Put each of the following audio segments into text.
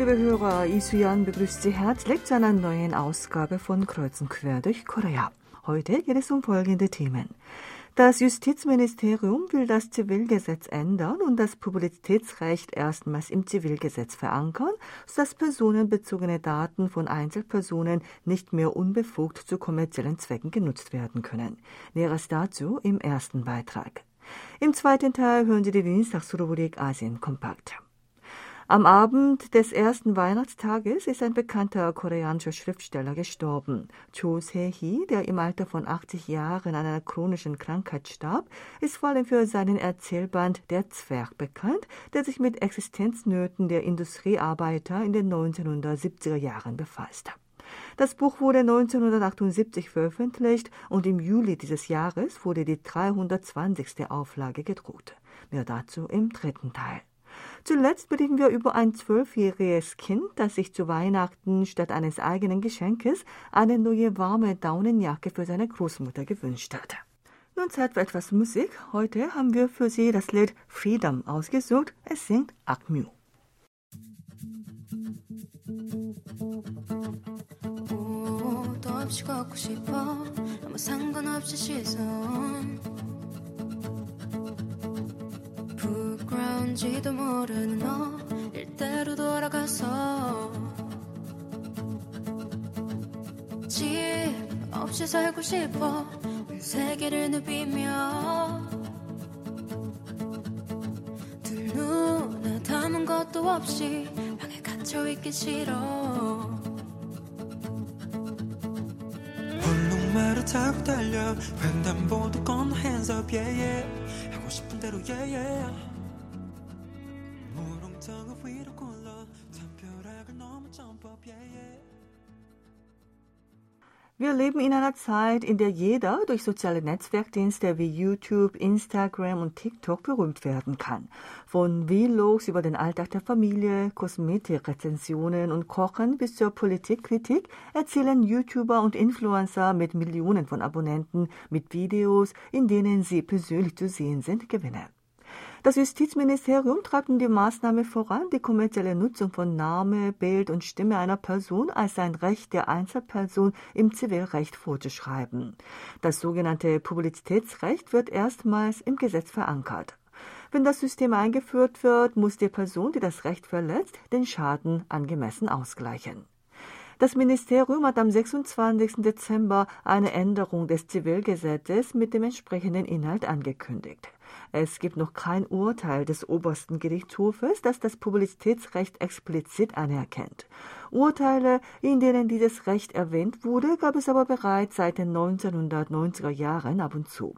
liebe Hörer, Isuyan begrüßt Sie herzlich zu einer neuen Ausgabe von Kreuz und Quer durch Korea. Heute geht es um folgende Themen. Das Justizministerium will das Zivilgesetz ändern und das Publizitätsrecht erstmals im Zivilgesetz verankern, sodass personenbezogene Daten von Einzelpersonen nicht mehr unbefugt zu kommerziellen Zwecken genutzt werden können. Näheres dazu im ersten Beitrag. Im zweiten Teil hören Sie die Dienstagsrubrik Asien kompakt. Am Abend des ersten Weihnachtstages ist ein bekannter koreanischer Schriftsteller gestorben. Cho Se-hee, der im Alter von 80 Jahren an einer chronischen Krankheit starb, ist vor allem für seinen Erzählband Der Zwerg bekannt, der sich mit Existenznöten der Industriearbeiter in den 1970er Jahren befasst. Das Buch wurde 1978 veröffentlicht und im Juli dieses Jahres wurde die 320. Auflage gedruckt. Mehr dazu im dritten Teil. Zuletzt berichten wir über ein zwölfjähriges Kind, das sich zu Weihnachten statt eines eigenen Geschenkes eine neue warme Daunenjacke für seine Großmutter gewünscht hat. Nun Zeit für etwas Musik. Heute haben wir für Sie das Lied Freedom ausgesucht. Es singt Akmu. 없 부끄러운지도 모르는 너 일대로 돌아가서 집 없이 살고 싶어 온 세계를 누비며 두 눈에 담은 것도 없이 방에 갇혀 있기 싫어. 얼룩말을 타고 달려 횡단보도 건너 hands up yeah yeah. 하고 싶은 대로 yeah yeah Wir leben in einer Zeit, in der jeder durch soziale Netzwerkdienste wie YouTube, Instagram und TikTok berühmt werden kann. Von Vlogs über den Alltag der Familie, Kosmetikrezensionen und Kochen bis zur Politikkritik erzählen YouTuber und Influencer mit Millionen von Abonnenten mit Videos, in denen sie persönlich zu sehen sind, Gewinne. Das Justizministerium treibt die Maßnahme voran, die kommerzielle Nutzung von Name, Bild und Stimme einer Person als ein Recht der Einzelperson im Zivilrecht vorzuschreiben. Das sogenannte Publizitätsrecht wird erstmals im Gesetz verankert. Wenn das System eingeführt wird, muss die Person, die das Recht verletzt, den Schaden angemessen ausgleichen. Das Ministerium hat am 26. Dezember eine Änderung des Zivilgesetzes mit dem entsprechenden Inhalt angekündigt. Es gibt noch kein Urteil des obersten Gerichtshofes, das das Publizitätsrecht explizit anerkennt. Urteile, in denen dieses Recht erwähnt wurde, gab es aber bereits seit den 1990er Jahren ab und zu.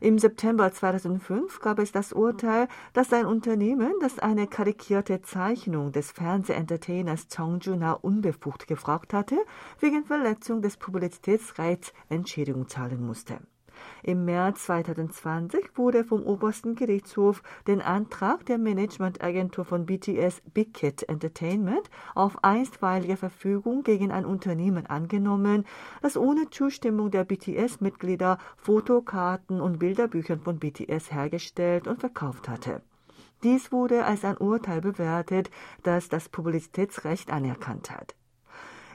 Im September 2005 gab es das Urteil, dass ein Unternehmen, das eine karikierte Zeichnung des Fernsehentertainers Chong Juna unbefugt gefragt hatte, wegen Verletzung des Publizitätsrechts Entschädigung zahlen musste. Im März 2020 wurde vom obersten Gerichtshof den Antrag der Managementagentur von BTS Big Kid Entertainment auf einstweilige Verfügung gegen ein Unternehmen angenommen, das ohne Zustimmung der BTS-Mitglieder Fotokarten und Bilderbücher von BTS hergestellt und verkauft hatte. Dies wurde als ein Urteil bewertet, das das Publizitätsrecht anerkannt hat.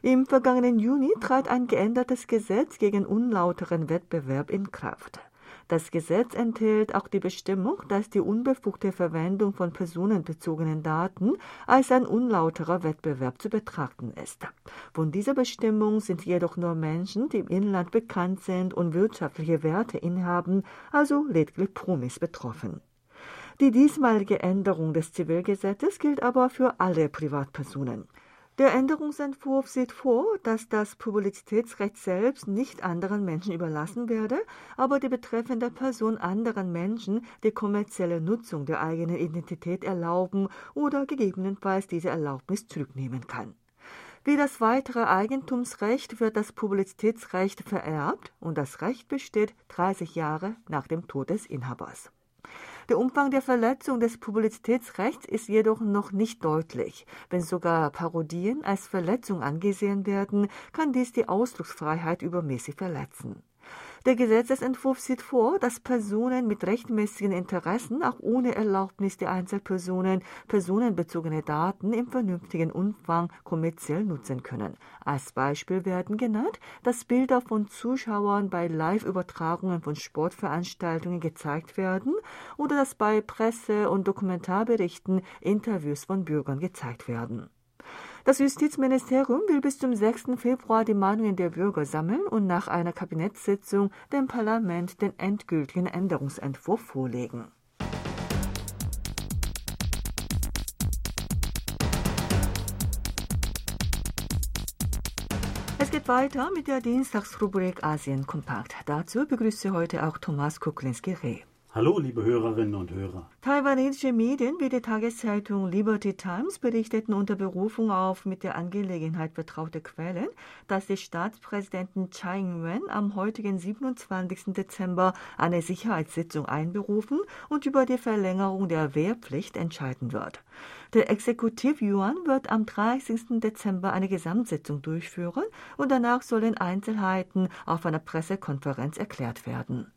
Im vergangenen Juni trat ein geändertes Gesetz gegen unlauteren Wettbewerb in Kraft. Das Gesetz enthält auch die Bestimmung, dass die unbefugte Verwendung von personenbezogenen Daten als ein unlauterer Wettbewerb zu betrachten ist. Von dieser Bestimmung sind jedoch nur Menschen, die im Inland bekannt sind und wirtschaftliche Werte inhaben, also lediglich Promis betroffen. Die diesmalige Änderung des Zivilgesetzes gilt aber für alle Privatpersonen. Der Änderungsentwurf sieht vor, dass das Publizitätsrecht selbst nicht anderen Menschen überlassen werde, aber die betreffende Person anderen Menschen die kommerzielle Nutzung der eigenen Identität erlauben oder gegebenenfalls diese Erlaubnis zurücknehmen kann. Wie das weitere Eigentumsrecht wird das Publizitätsrecht vererbt und das Recht besteht 30 Jahre nach dem Tod des Inhabers. Der Umfang der Verletzung des Publizitätsrechts ist jedoch noch nicht deutlich. Wenn sogar Parodien als Verletzung angesehen werden, kann dies die Ausdrucksfreiheit übermäßig verletzen. Der Gesetzesentwurf sieht vor, dass Personen mit rechtmäßigen Interessen auch ohne Erlaubnis der Einzelpersonen personenbezogene Daten im vernünftigen Umfang kommerziell nutzen können. Als Beispiel werden genannt, dass Bilder von Zuschauern bei Live-Übertragungen von Sportveranstaltungen gezeigt werden oder dass bei Presse- und Dokumentarberichten Interviews von Bürgern gezeigt werden. Das Justizministerium will bis zum 6. Februar die Meinungen der Bürger sammeln und nach einer Kabinettssitzung dem Parlament den endgültigen Änderungsentwurf vorlegen. Es geht weiter mit der Dienstagsrubrik Asien Kompakt. Dazu begrüße heute auch Thomas Kuklinski-Reh. Hallo, liebe Hörerinnen und Hörer. Taiwanesische Medien wie die Tageszeitung Liberty Times berichteten unter Berufung auf mit der Angelegenheit vertraute Quellen, dass die Staatspräsidentin Tsai Ing-wen am heutigen 27. Dezember eine Sicherheitssitzung einberufen und über die Verlängerung der Wehrpflicht entscheiden wird. Der Exekutiv Yuan wird am 30. Dezember eine Gesamtsitzung durchführen und danach sollen Einzelheiten auf einer Pressekonferenz erklärt werden.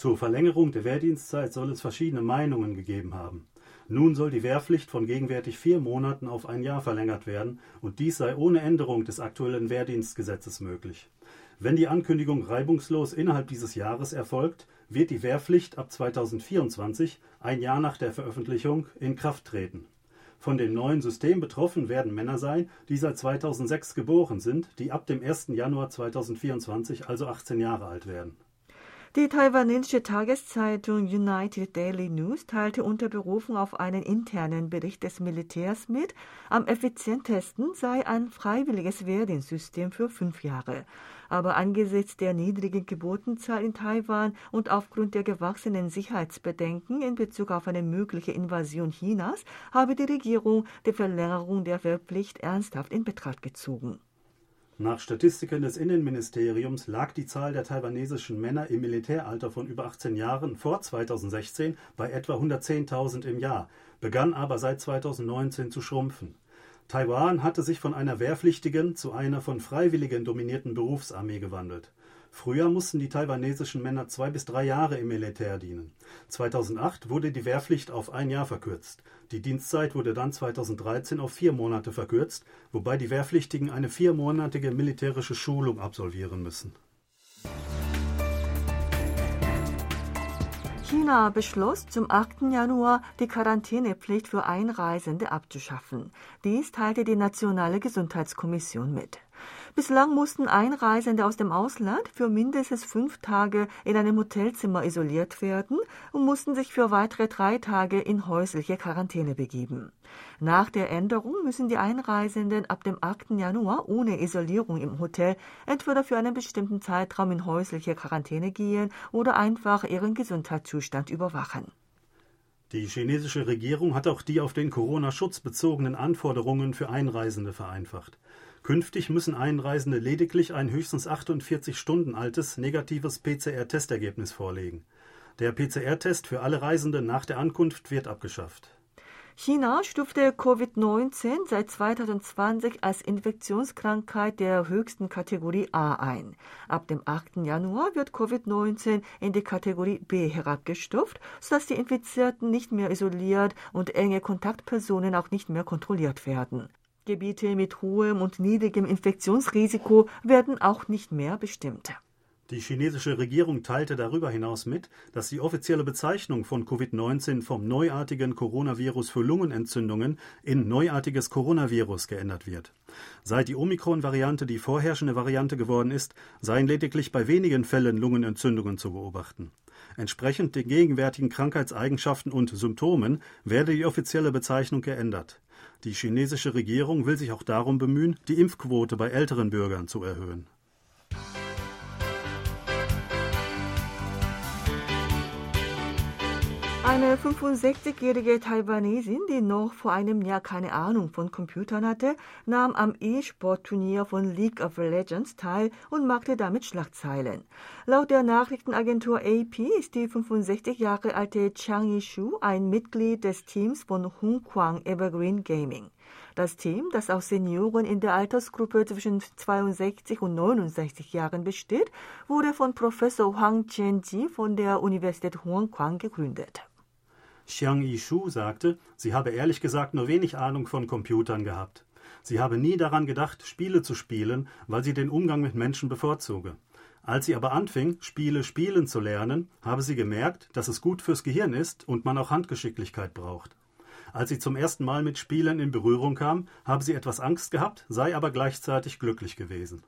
Zur Verlängerung der Wehrdienstzeit soll es verschiedene Meinungen gegeben haben. Nun soll die Wehrpflicht von gegenwärtig vier Monaten auf ein Jahr verlängert werden, und dies sei ohne Änderung des aktuellen Wehrdienstgesetzes möglich. Wenn die Ankündigung reibungslos innerhalb dieses Jahres erfolgt, wird die Wehrpflicht ab 2024, ein Jahr nach der Veröffentlichung, in Kraft treten. Von dem neuen System betroffen werden Männer sein, die seit 2006 geboren sind, die ab dem 1. Januar 2024 also 18 Jahre alt werden. Die taiwanesische Tageszeitung United Daily News teilte unter Berufung auf einen internen Bericht des Militärs mit, am effizientesten sei ein freiwilliges Wehrdienstsystem für fünf Jahre. Aber angesichts der niedrigen Geburtenzahl in Taiwan und aufgrund der gewachsenen Sicherheitsbedenken in Bezug auf eine mögliche Invasion Chinas habe die Regierung die Verlängerung der Wehrpflicht ernsthaft in Betracht gezogen. Nach Statistiken des Innenministeriums lag die Zahl der taiwanesischen Männer im Militäralter von über 18 Jahren vor 2016 bei etwa 110.000 im Jahr, begann aber seit 2019 zu schrumpfen. Taiwan hatte sich von einer wehrpflichtigen zu einer von Freiwilligen dominierten Berufsarmee gewandelt. Früher mussten die taiwanesischen Männer zwei bis drei Jahre im Militär dienen. 2008 wurde die Wehrpflicht auf ein Jahr verkürzt. Die Dienstzeit wurde dann 2013 auf vier Monate verkürzt, wobei die Wehrpflichtigen eine viermonatige militärische Schulung absolvieren müssen. China beschloss, zum 8. Januar die Quarantänepflicht für Einreisende abzuschaffen. Dies teilte die Nationale Gesundheitskommission mit. Bislang mussten Einreisende aus dem Ausland für mindestens fünf Tage in einem Hotelzimmer isoliert werden und mussten sich für weitere drei Tage in häusliche Quarantäne begeben. Nach der Änderung müssen die Einreisenden ab dem 8. Januar ohne Isolierung im Hotel entweder für einen bestimmten Zeitraum in häusliche Quarantäne gehen oder einfach ihren Gesundheitszustand überwachen. Die chinesische Regierung hat auch die auf den Corona-Schutz bezogenen Anforderungen für Einreisende vereinfacht. Künftig müssen Einreisende lediglich ein höchstens 48 Stunden altes negatives PCR-Testergebnis vorlegen. Der PCR-Test für alle Reisenden nach der Ankunft wird abgeschafft. China stufte Covid-19 seit 2020 als Infektionskrankheit der höchsten Kategorie A ein. Ab dem 8. Januar wird Covid-19 in die Kategorie B herabgestuft, sodass die Infizierten nicht mehr isoliert und enge Kontaktpersonen auch nicht mehr kontrolliert werden. Gebiete mit hohem und niedrigem Infektionsrisiko werden auch nicht mehr bestimmt. Die chinesische Regierung teilte darüber hinaus mit, dass die offizielle Bezeichnung von Covid-19 vom neuartigen Coronavirus für Lungenentzündungen in neuartiges Coronavirus geändert wird. Seit die Omikron-Variante die vorherrschende Variante geworden ist, seien lediglich bei wenigen Fällen Lungenentzündungen zu beobachten. Entsprechend den gegenwärtigen Krankheitseigenschaften und Symptomen werde die offizielle Bezeichnung geändert. Die chinesische Regierung will sich auch darum bemühen, die Impfquote bei älteren Bürgern zu erhöhen. Eine 65-jährige Taiwanesin, die noch vor einem Jahr keine Ahnung von Computern hatte, nahm am E-Sport-Turnier von League of Legends teil und machte damit Schlagzeilen. Laut der Nachrichtenagentur AP ist die 65 Jahre alte Chang Yishu ein Mitglied des Teams von Hongkwang Evergreen Gaming. Das Team, das aus Senioren in der Altersgruppe zwischen 62 und 69 Jahren besteht, wurde von Professor Huang Qianji von der Universität Huangquang gegründet. Xiang Yishu sagte, sie habe ehrlich gesagt nur wenig Ahnung von Computern gehabt. Sie habe nie daran gedacht, Spiele zu spielen, weil sie den Umgang mit Menschen bevorzuge. Als sie aber anfing, Spiele spielen zu lernen, habe sie gemerkt, dass es gut fürs Gehirn ist und man auch Handgeschicklichkeit braucht. Als sie zum ersten Mal mit Spielen in Berührung kam, habe sie etwas Angst gehabt, sei aber gleichzeitig glücklich gewesen.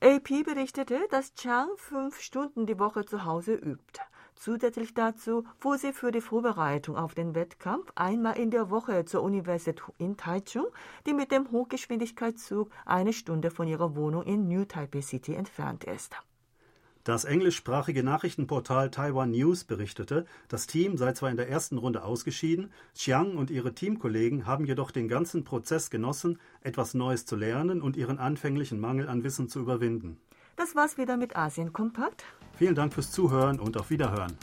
AP berichtete, dass Chang fünf Stunden die Woche zu Hause übt. Zusätzlich dazu fuhr sie für die Vorbereitung auf den Wettkampf einmal in der Woche zur Universität in Taichung, die mit dem Hochgeschwindigkeitszug eine Stunde von ihrer Wohnung in New Taipei City entfernt ist. Das englischsprachige Nachrichtenportal Taiwan News berichtete, das Team sei zwar in der ersten Runde ausgeschieden, Chiang und ihre Teamkollegen haben jedoch den ganzen Prozess genossen, etwas Neues zu lernen und ihren anfänglichen Mangel an Wissen zu überwinden. Das war's wieder mit Asien Kompakt. Vielen Dank fürs Zuhören und auf Wiederhören.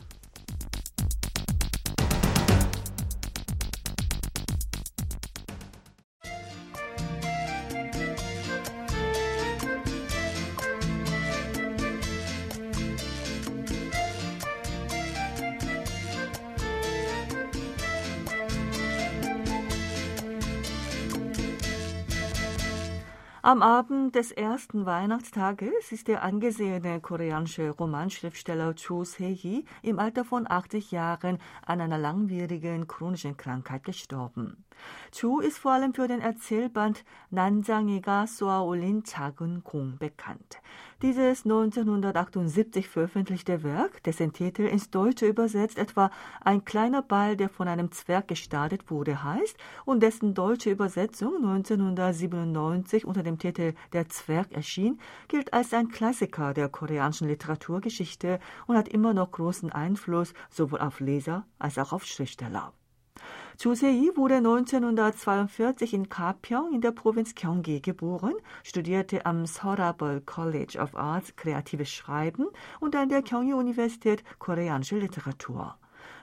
Am Abend des ersten Weihnachtstages ist der angesehene koreanische Romanschriftsteller Cho Se-hee im Alter von 80 Jahren an einer langwierigen chronischen Krankheit gestorben. Cho ist vor allem für den Erzählband 난장이가 쏘아올린 작은 공 bekannt. Dieses 1978 veröffentlichte Werk, dessen Titel ins Deutsche übersetzt etwa Ein kleiner Ball, der von einem Zwerg gestartet wurde, heißt und dessen deutsche Übersetzung 1997 unter dem Titel Der Zwerg erschien, gilt als ein Klassiker der koreanischen Literaturgeschichte und hat immer noch großen Einfluss sowohl auf Leser als auch auf Schriftsteller. Josei wurde 1942 in Kapyeong in der Provinz Gyeonggi geboren, studierte am Sorabol College of Arts kreatives Schreiben und an der Gyeonggi Universität koreanische Literatur.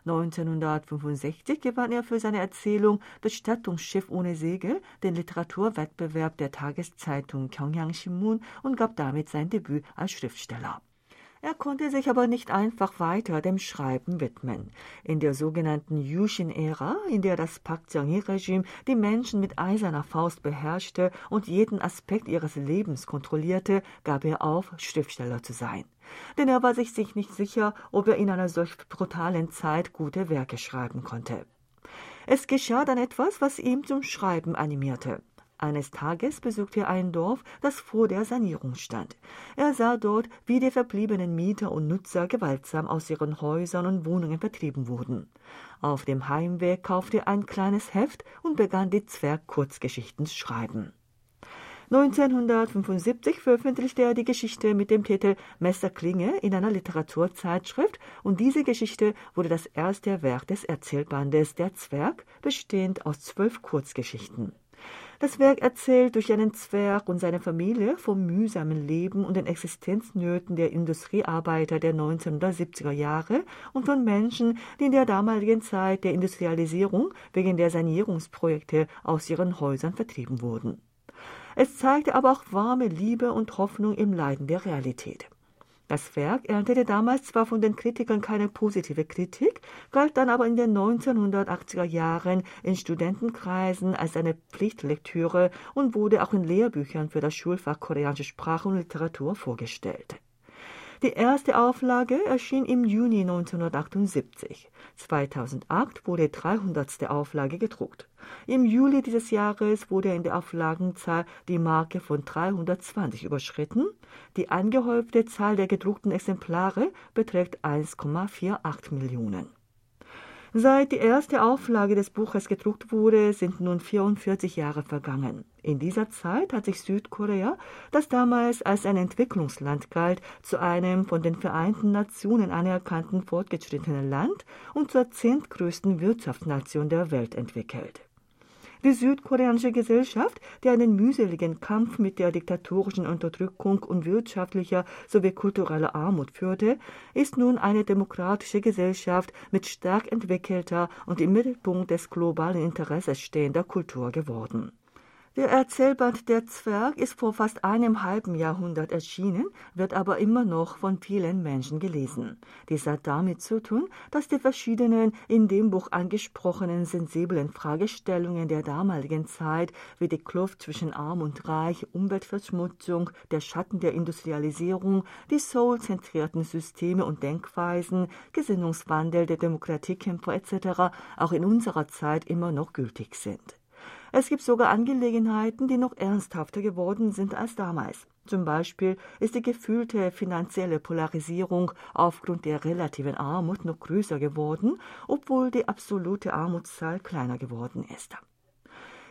1965 gewann er für seine Erzählung Bestattungsschiff ohne Segel den Literaturwettbewerb der Tageszeitung Gyeongyang Shinmun und gab damit sein Debüt als Schriftsteller. Er konnte sich aber nicht einfach weiter dem Schreiben widmen. In der sogenannten Yushin-Ära, in der das Park Chung-hee-Regime die Menschen mit eiserner Faust beherrschte und jeden Aspekt ihres Lebens kontrollierte, gab er auf, Schriftsteller zu sein. Denn er war sich nicht sicher, ob er in einer solch brutalen Zeit gute Werke schreiben konnte. Es geschah dann etwas, was ihm zum Schreiben animierte. Eines Tages besuchte er ein Dorf, das vor der Sanierung stand. Er sah dort, wie die verbliebenen Mieter und Nutzer gewaltsam aus ihren Häusern und Wohnungen vertrieben wurden. Auf dem Heimweg kaufte er ein kleines Heft und begann die Zwerg-Kurzgeschichten zu schreiben. 1975 veröffentlichte er die Geschichte mit dem Titel Messerklinge in einer Literaturzeitschrift und diese Geschichte wurde das erste Werk des Erzählbandes Der Zwerg, bestehend aus zwölf Kurzgeschichten. Das Werk erzählt durch einen Zwerg und seine Familie vom mühsamen Leben und den Existenznöten der Industriearbeiter der 1970er Jahre und von Menschen, die in der damaligen Zeit der Industrialisierung wegen der Sanierungsprojekte aus ihren Häusern vertrieben wurden. Es zeigte aber auch warme Liebe und Hoffnung im Leiden der Realität. Das Werk erntete damals zwar von den Kritikern keine positive Kritik, galt dann aber in den 1980er Jahren in Studentenkreisen als eine Pflichtlektüre und wurde auch in Lehrbüchern für das Schulfach Koreanische Sprache und Literatur vorgestellt. Die erste Auflage erschien im Juni 1978. 2008 wurde die 300. Auflage gedruckt. Im Juli dieses Jahres wurde in der Auflagenzahl die Marke von 320 überschritten. Die angehäufte Zahl der gedruckten Exemplare beträgt 1,48 Millionen. Seit die erste Auflage des Buches gedruckt wurde, sind nun 44 Jahre vergangen. In dieser Zeit hat sich Südkorea, das damals als ein Entwicklungsland galt, zu einem von den Vereinten Nationen anerkannten fortgeschrittenen Land und zur zehntgrößten Wirtschaftsnation der Welt entwickelt. Die südkoreanische Gesellschaft, die einen mühseligen Kampf mit der diktatorischen Unterdrückung und wirtschaftlicher sowie kultureller Armut führte, ist nun eine demokratische Gesellschaft mit stark entwickelter und im Mittelpunkt des globalen Interesses stehender Kultur geworden. Der Erzählband Der Zwerg ist vor fast einem halben Jahrhundert erschienen, wird aber immer noch von vielen Menschen gelesen. Dies hat damit zu tun, dass die verschiedenen in dem Buch angesprochenen sensiblen Fragestellungen der damaligen Zeit, wie die Kluft zwischen Arm und Reich, Umweltverschmutzung, der Schatten der Industrialisierung, die soul-zentrierten Systeme und Denkweisen, Gesinnungswandel der Demokratiekämpfer etc. auch in unserer Zeit immer noch gültig sind. Es gibt sogar Angelegenheiten, die noch ernsthafter geworden sind als damals. Zum Beispiel ist die gefühlte finanzielle Polarisierung aufgrund der relativen Armut noch größer geworden, obwohl die absolute Armutszahl kleiner geworden ist.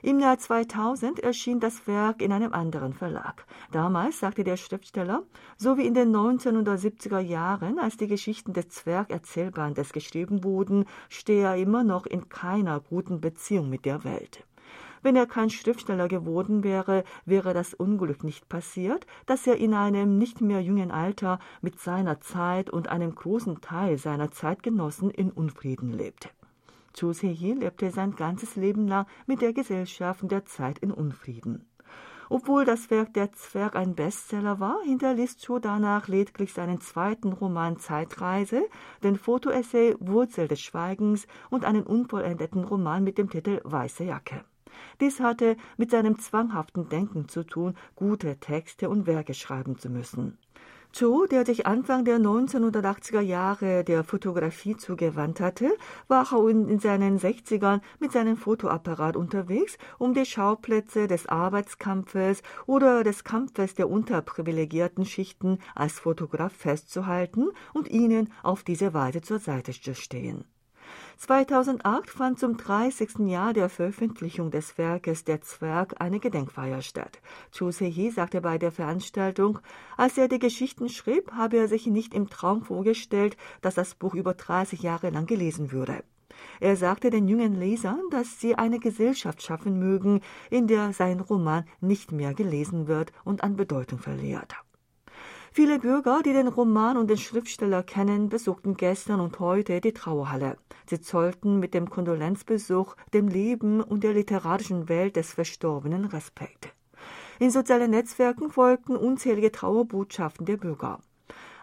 Im Jahr 2000 erschien das Werk in einem anderen Verlag. Damals sagte der Schriftsteller, so wie in den 1970er Jahren, als die Geschichten des Zwergerzählbandes geschrieben wurden, stehe er immer noch in keiner guten Beziehung mit der Welt. Wenn er kein Schriftsteller geworden wäre, wäre das Unglück nicht passiert, dass er in einem nicht mehr jungen Alter mit seiner Zeit und einem großen Teil seiner Zeitgenossen in Unfrieden lebte. Chu Se-hee lebte sein ganzes Leben lang mit der Gesellschaft der Zeit in Unfrieden. Obwohl das Werk Der Zwerg ein Bestseller war, hinterließ Cho danach lediglich seinen zweiten Roman Zeitreise, den Fotoessay Wurzel des Schweigens und einen unvollendeten Roman mit dem Titel Weiße Jacke. Dies hatte mit seinem zwanghaften Denken zu tun, gute Texte und Werke schreiben zu müssen. Cho, der sich Anfang der 1980er Jahre der Fotografie zugewandt hatte, war auch in seinen 60ern mit seinem Fotoapparat unterwegs, um die Schauplätze des Arbeitskampfes oder des Kampfes der unterprivilegierten Schichten als Fotograf festzuhalten und ihnen auf diese Weise zur Seite zu stehen. 2008 fand zum 30. Jahr der Veröffentlichung des Werkes Der Zwerg eine Gedenkfeier statt. Cho Se-hee sagte bei der Veranstaltung, als er die Geschichten schrieb, habe er sich nicht im Traum vorgestellt, dass das Buch über 30 Jahre lang gelesen würde. Er sagte den jungen Lesern, dass sie eine Gesellschaft schaffen mögen, in der sein Roman nicht mehr gelesen wird und an Bedeutung verliert. Viele Bürger, die den Roman und den Schriftsteller kennen, besuchten gestern und heute die Trauerhalle. Sie zollten mit dem Kondolenzbesuch dem Leben und der literarischen Welt des Verstorbenen Respekt. In sozialen Netzwerken folgten unzählige Trauerbotschaften der Bürger.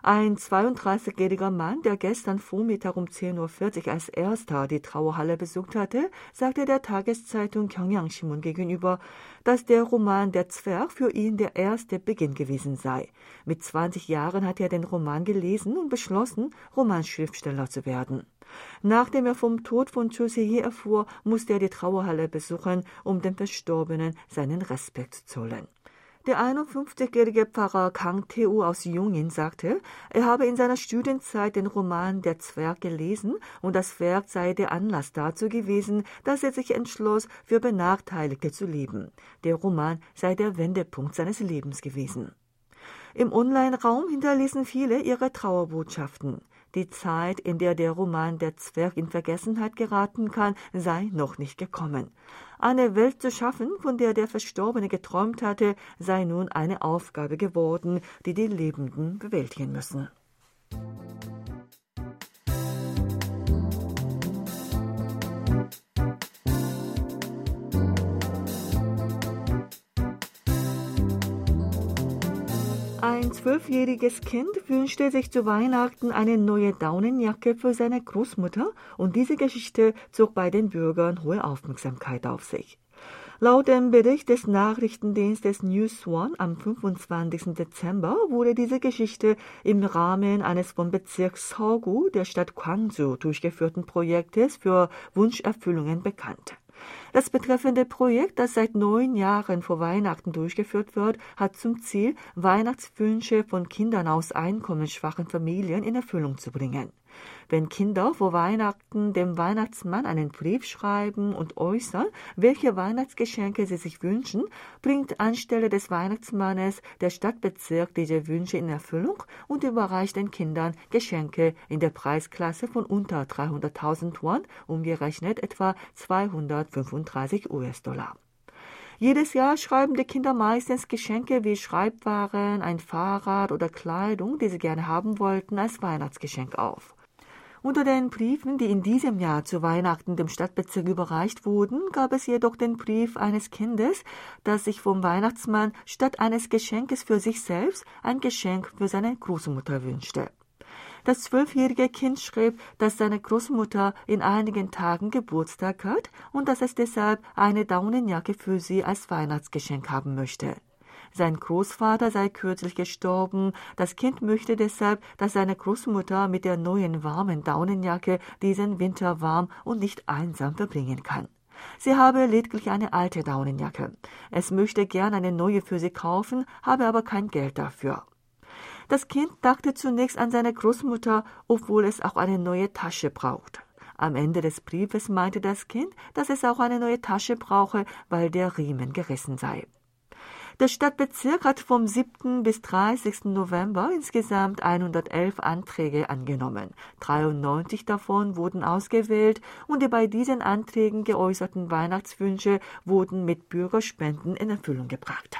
Ein 32-jähriger Mann, der gestern Vormittag um 10.40 Uhr als erster die Trauerhalle besucht hatte, sagte der Tageszeitung Pyongyang Shimun gegenüber, dass der Roman Der Zwerg für ihn der erste Beginn gewesen sei. Mit 20 Jahren hat er den Roman gelesen und beschlossen, Romanschriftsteller zu werden. Nachdem er vom Tod von Cho Se-hee erfuhr, musste er die Trauerhalle besuchen, um dem Verstorbenen seinen Respekt zu zollen. Der 51-jährige Pfarrer Kang Tae-u aus Jungin sagte, er habe in seiner Studienzeit den Roman Der Zwerg gelesen und das Werk sei der Anlass dazu gewesen, dass er sich entschloss, für Benachteiligte zu leben. Der Roman sei der Wendepunkt seines Lebens gewesen. Im Online-Raum hinterließen viele ihre Trauerbotschaften. Die Zeit, in der der Roman Der Zwerg in Vergessenheit geraten kann, sei noch nicht gekommen. Eine Welt zu schaffen, von der der Verstorbene geträumt hatte, sei nun eine Aufgabe geworden, die die Lebenden bewältigen müssen. Ein zwölfjähriges Kind wünschte sich zu Weihnachten eine neue Daunenjacke für seine Großmutter und diese Geschichte zog bei den Bürgern hohe Aufmerksamkeit auf sich. Laut dem Bericht des Nachrichtendienstes News One am 25. Dezember wurde diese Geschichte im Rahmen eines vom Bezirk Seogu der Stadt Gwangju durchgeführten Projektes für Wunscherfüllungen bekannt. Das betreffende Projekt, das seit neun Jahren vor Weihnachten durchgeführt wird, hat zum Ziel, Weihnachtswünsche von Kindern aus einkommensschwachen Familien in Erfüllung zu bringen. Wenn Kinder vor Weihnachten dem Weihnachtsmann einen Brief schreiben und äußern, welche Weihnachtsgeschenke sie sich wünschen, bringt anstelle des Weihnachtsmannes der Stadtbezirk diese Wünsche in Erfüllung und überreicht den Kindern Geschenke in der Preisklasse von unter 300.000 Won, umgerechnet etwa 235 US-Dollar. Jedes Jahr schreiben die Kinder meistens Geschenke wie Schreibwaren, ein Fahrrad oder Kleidung, die sie gerne haben wollten, als Weihnachtsgeschenk auf. Unter den Briefen, die in diesem Jahr zu Weihnachten dem Stadtbezirk überreicht wurden, gab es jedoch den Brief eines Kindes, das sich vom Weihnachtsmann statt eines Geschenkes für sich selbst ein Geschenk für seine Großmutter wünschte. Das zwölfjährige Kind schrieb, dass seine Großmutter in einigen Tagen Geburtstag hat und dass es deshalb eine Daunenjacke für sie als Weihnachtsgeschenk haben möchte. Sein Großvater sei kürzlich gestorben. Das Kind möchte deshalb, dass seine Großmutter mit der neuen warmen Daunenjacke diesen Winter warm und nicht einsam verbringen kann. Sie habe lediglich eine alte Daunenjacke. Es möchte gern eine neue für sie kaufen, habe aber kein Geld dafür. Das Kind dachte zunächst an seine Großmutter, obwohl es auch eine neue Tasche braucht. Am Ende des Briefes meinte das Kind, dass es auch eine neue Tasche brauche, weil der Riemen gerissen sei. Der Stadtbezirk hat vom 7. bis 30. November insgesamt 111 Anträge angenommen. 93 davon wurden ausgewählt und die bei diesen Anträgen geäußerten Weihnachtswünsche wurden mit Bürgerspenden in Erfüllung gebracht.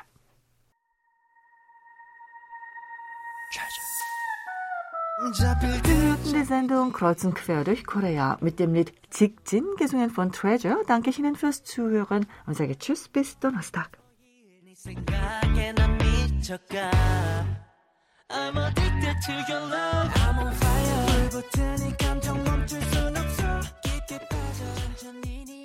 Die Sendung Kreuz und Quer durch Korea mit dem Lied Jikjin, gesungen von Treasure. Danke ich Ihnen fürs Zuhören und sage Tschüss bis Donnerstag. 생각에 난 미쳐가 I'm addicted to your love I'm on fire 불붙으니 감정 멈출 순 없어 깊게 빠져 천천히